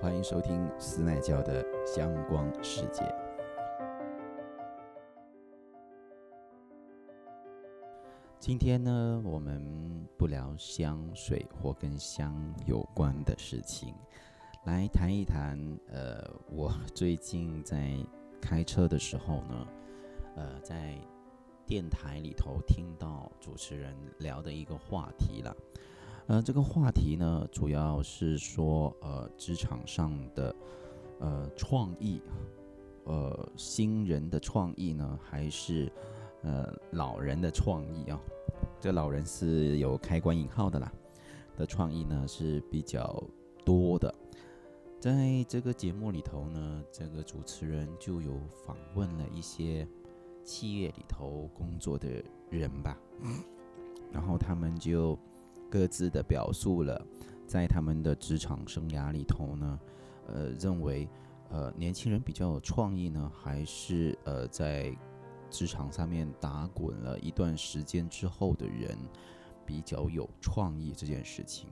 欢迎收听斯奈教的香光世界。今天呢，我们不聊香水或跟香有关的事情，来谈一谈。呃，我最近在开车的时候呢，呃，在电台里头听到主持人聊的一个话题了。呃，这个话题呢，主要是说，呃，职场上的，呃，创意，呃，新人的创意呢，还是，呃，老人的创意啊？这老人是有开关引号的啦，的创意呢是比较多的。在这个节目里头呢，这个主持人就有访问了一些企业里头工作的人吧，然后他们就。各自的表述了，在他们的职场生涯里头呢，呃，认为，呃，年轻人比较有创意呢，还是呃，在职场上面打滚了一段时间之后的人比较有创意这件事情。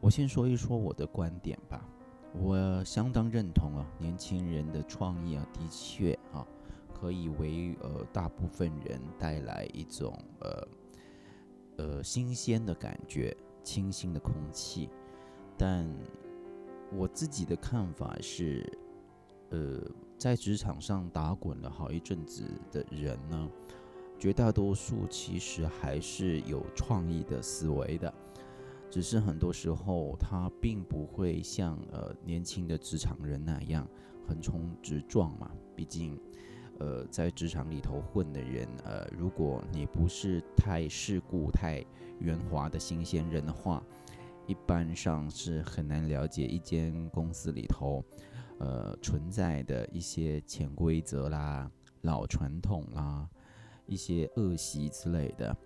我先说一说我的观点吧，我相当认同啊，年轻人的创意啊，的确啊，可以为呃大部分人带来一种呃。呃，新鲜的感觉，清新的空气，但我自己的看法是，呃，在职场上打滚了好一阵子的人呢，绝大多数其实还是有创意的思维的，只是很多时候他并不会像呃年轻的职场人那样横冲直撞嘛，毕竟。呃，在职场里头混的人，呃，如果你不是太世故、太圆滑的新鲜人的话，一般上是很难了解一间公司里头，呃，存在的一些潜规则啦、老传统啦、一些恶习之类的。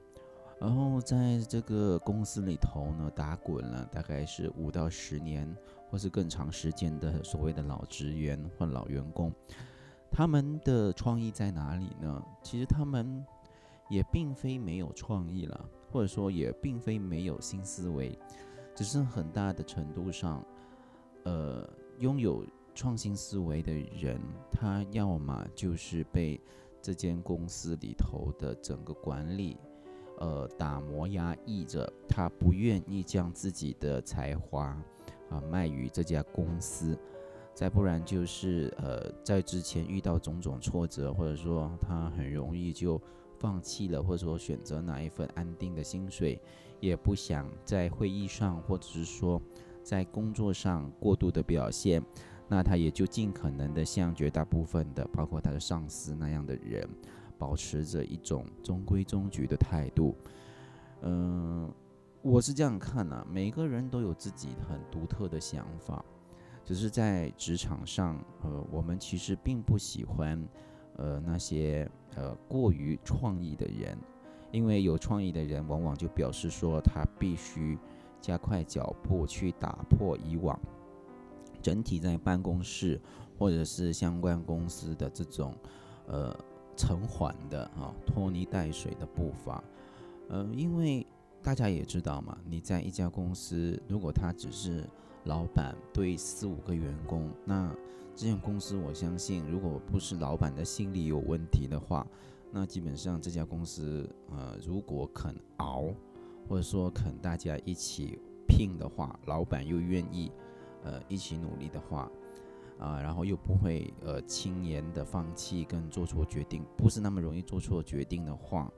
然后在这个公司里头呢，打滚了大概是五到十年，或是更长时间的所谓的老职员或老员工。他们的创意在哪里呢？其实他们也并非没有创意了，或者说也并非没有新思维，只是很大的程度上，呃，拥有创新思维的人，他要么就是被这间公司里头的整个管理，呃，打磨压抑着，他不愿意将自己的才华啊卖于这家公司。再不然就是，呃，在之前遇到种种挫折，或者说他很容易就放弃了，或者说选择哪一份安定的薪水，也不想在会议上或者是说在工作上过度的表现，那他也就尽可能的像绝大部分的，包括他的上司那样的人，保持着一种中规中矩的态度。嗯，我是这样看啊，每个人都有自己很独特的想法。只是在职场上，呃，我们其实并不喜欢，呃，那些呃过于创意的人，因为有创意的人往往就表示说他必须加快脚步去打破以往整体在办公室或者是相关公司的这种呃沉缓的啊拖泥带水的步伐，呃，因为大家也知道嘛，你在一家公司，如果他只是老板对四五个员工，那这间公司我相信，如果不是老板的心理有问题的话，那基本上这家公司，呃，如果肯熬，或者说肯大家一起拼的话，老板又愿意，呃，一起努力的话，啊，然后又不会呃轻言的放弃跟做错决定，不是那么容易做错决定的话。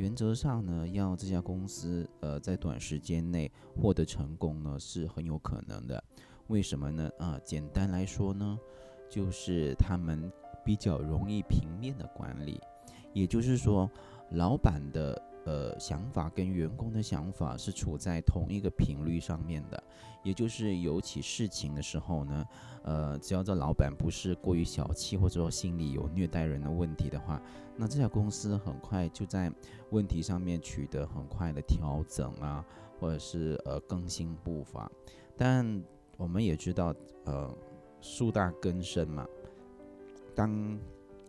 原则上呢，要这家公司呃在短时间内获得成功呢是很有可能的。为什么呢？啊，简单来说呢，就是他们比较容易平面的管理，也就是说，老板的。呃，想法跟员工的想法是处在同一个频率上面的，也就是有起事情的时候呢，呃，只要这老板不是过于小气，或者说心里有虐待人的问题的话，那这家公司很快就在问题上面取得很快的调整啊，或者是呃更新步伐。但我们也知道，呃，树大根深嘛，当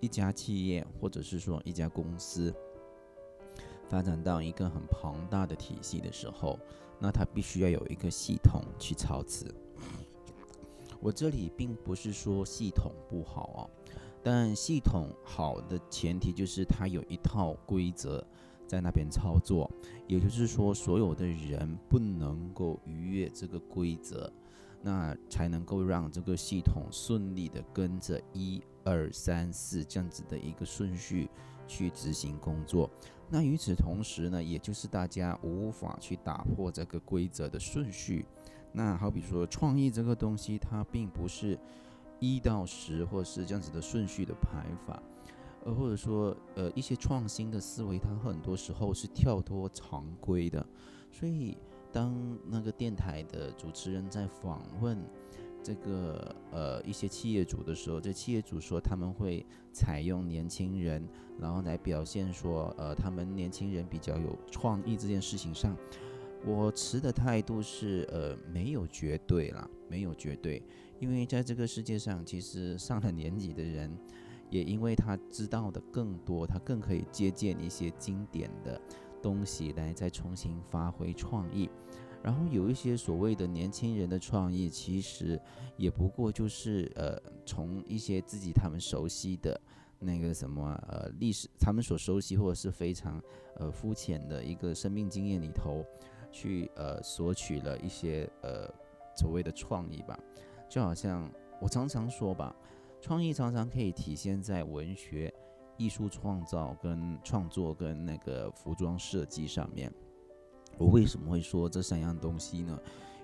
一家企业或者是说一家公司。发展到一个很庞大的体系的时候，那它必须要有一个系统去操持。我这里并不是说系统不好哦，但系统好的前提就是它有一套规则在那边操作，也就是说，所有的人不能够逾越这个规则，那才能够让这个系统顺利的跟着一二三四这样子的一个顺序去执行工作。那与此同时呢，也就是大家无法去打破这个规则的顺序。那好比说，创意这个东西，它并不是一到十，或是这样子的顺序的排法，呃，或者说，呃，一些创新的思维，它很多时候是跳脱常规的。所以，当那个电台的主持人在访问这个呃一些企业主的时候，这企业主说他们会采用年轻人，然后来表现说，呃，他们年轻人比较有创意这件事情上。我持的态度是，呃，没有绝对啦，没有绝对，因为在这个世界上，其实上了年纪的人，也因为他知道的更多，他更可以借鉴一些经典的东西来再重新发挥创意。然后有一些所谓的年轻人的创意，其实也不过就是，呃，从一些自己他们熟悉的那个什么，呃，历史，他们所熟悉或者是非常，呃，肤浅的一个生命经验里头。去呃索取了一些呃所谓的创意吧，就好像我常常说吧，创意常常可以体现在文学、艺术创造跟创作跟那个服装设计上面。我为什么会说这三样东西呢？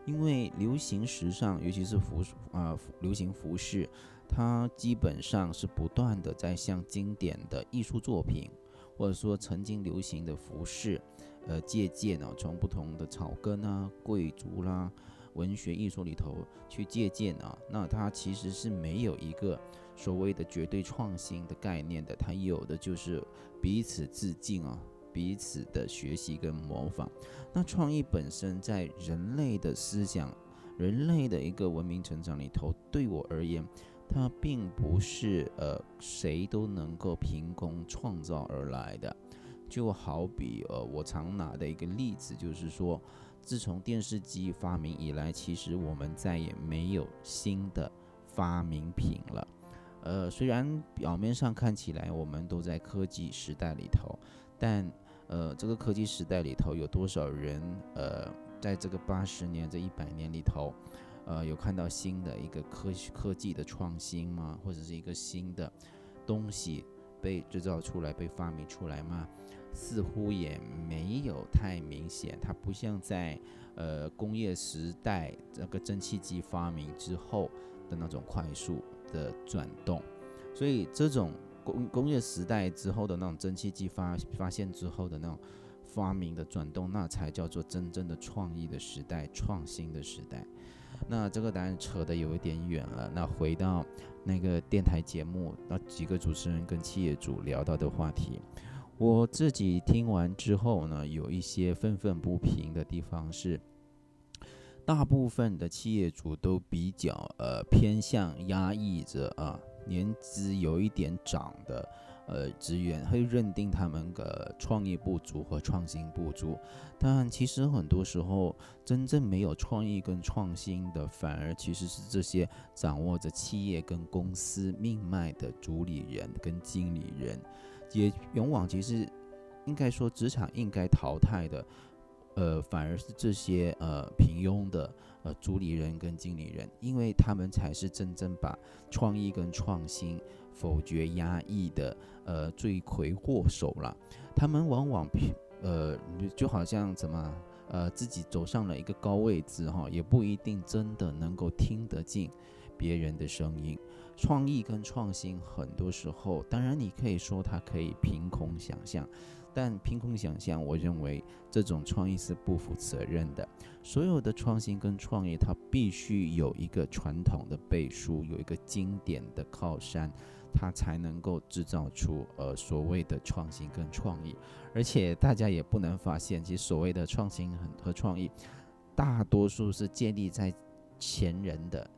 因为流行时尚，尤其是服啊流行服饰，它基本上是不断的在向经典的艺术作品，或者说曾经流行的服饰。呃，借鉴哦，从不同的草根啊、贵族啦、文学艺术里头去借鉴啊，那它其实是没有一个所谓的绝对创新的概念的，它有的就是彼此致敬啊，彼此的学习跟模仿。那创意本身在人类的思想、人类的一个文明成长里头，对我而言，它并不是呃谁都能够凭空创造而来的。就好比呃，我常拿的一个例子，就是说，自从电视机发明以来，其实我们再也没有新的发明品了。呃，虽然表面上看起来我们都在科技时代里头，但呃，这个科技时代里头有多少人呃，在这个八十年、这一百年里头，呃，有看到新的一个科科技的创新吗？或者是一个新的东西被制造出来、被发明出来吗？似乎也没有太明显，它不像在呃工业时代这个蒸汽机发明之后的那种快速的转动，所以这种工工业时代之后的那种蒸汽机发发现之后的那种发明的转动，那才叫做真正的创意的时代、创新的时代。那这个当然扯得有一点远了。那回到那个电台节目，那几个主持人跟企业主聊到的话题。我自己听完之后呢，有一些愤愤不平的地方是，大部分的企业主都比较呃偏向压抑着啊，年资有一点长的呃职员，会认定他们的创意不足和创新不足。但其实很多时候，真正没有创意跟创新的，反而其实是这些掌握着企业跟公司命脉的主理人跟经理人。也往往其实，应该说职场应该淘汰的，呃，反而是这些呃平庸的呃主理人跟经理人，因为他们才是真正把创意跟创新否决压抑的呃罪魁祸首了。他们往往呃就好像怎么呃自己走上了一个高位置哈，也不一定真的能够听得进别人的声音。创意跟创新，很多时候，当然你可以说它可以凭空想象，但凭空想象，我认为这种创意是不负责任的。所有的创新跟创意，它必须有一个传统的背书，有一个经典的靠山，它才能够制造出呃所谓的创新跟创意。而且大家也不能发现，其实所谓的创新和创意，大多数是建立在前人的。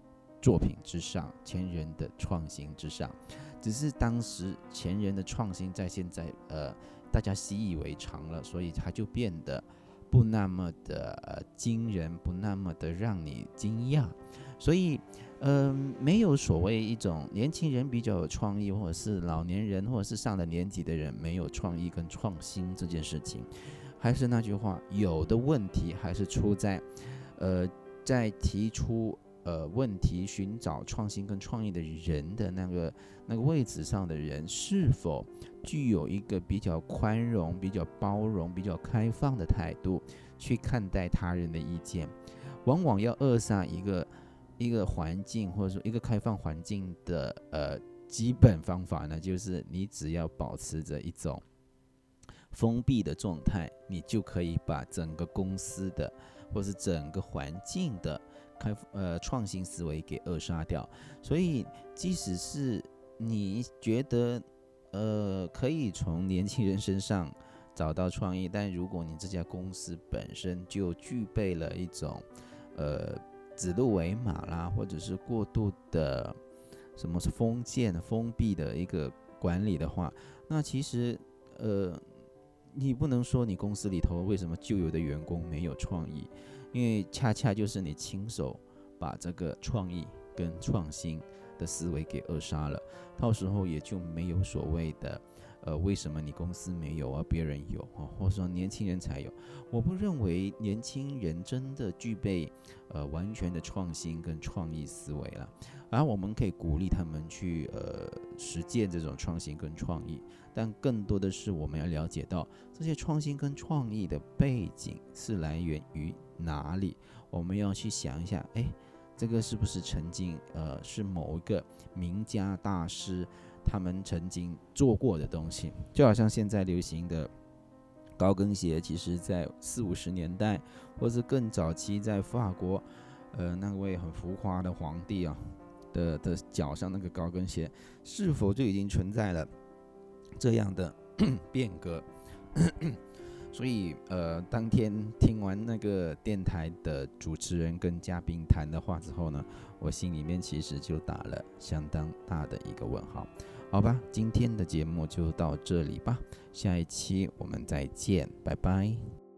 作品之上，前人的创新之上，只是当时前人的创新在现在呃大家习以为常了，所以它就变得不那么的惊人，不那么的让你惊讶。所以嗯，没有所谓一种年轻人比较有创意，或者是老年人，或者是上了年纪的人没有创意跟创新这件事情。还是那句话，有的问题还是出在，呃，在提出呃问题、寻找创新跟创意的人的那个那个位置上的人，是否具有一个比较宽容、比较包容、比较开放的态度去看待他人的意见？往往要扼杀一个。一个环境或者说一个开放环境的呃基本方法呢，就是你只要保持着一种封闭的状态，你就可以把整个公司的或是整个环境的开呃创新思维给扼杀掉。所以，即使是你觉得呃可以从年轻人身上找到创意，但如果你这家公司本身就具备了一种呃。指鹿为马啦，或者是过度的什么封建、封闭的一个管理的话，那其实呃，你不能说你公司里头为什么旧有的员工没有创意，因为恰恰就是你亲手把这个创意跟创新的思维给扼杀了，到时候也就没有所谓的。呃，为什么你公司没有而别人有啊？或者说年轻人才有？我不认为年轻人真的具备呃完全的创新跟创意思维了。而我们可以鼓励他们去呃实践这种创新跟创意，但更多的是我们要了解到这些创新跟创意的背景是来源于哪里。我们要去想一下，哎，这个是不是曾经呃是某一个名家大师？他们曾经做过的东西，就好像现在流行的高跟鞋，其实在四五十年代，或是更早期，在法国，呃，那位很浮夸的皇帝啊的的脚上那个高跟鞋，是否就已经存在了这样的 变革？所以，呃，当天听完那个电台的主持人跟嘉宾谈的话之后呢，我心里面其实就打了相当大的一个问号。好吧，今天的节目就到这里吧，下一期我们再见，拜拜。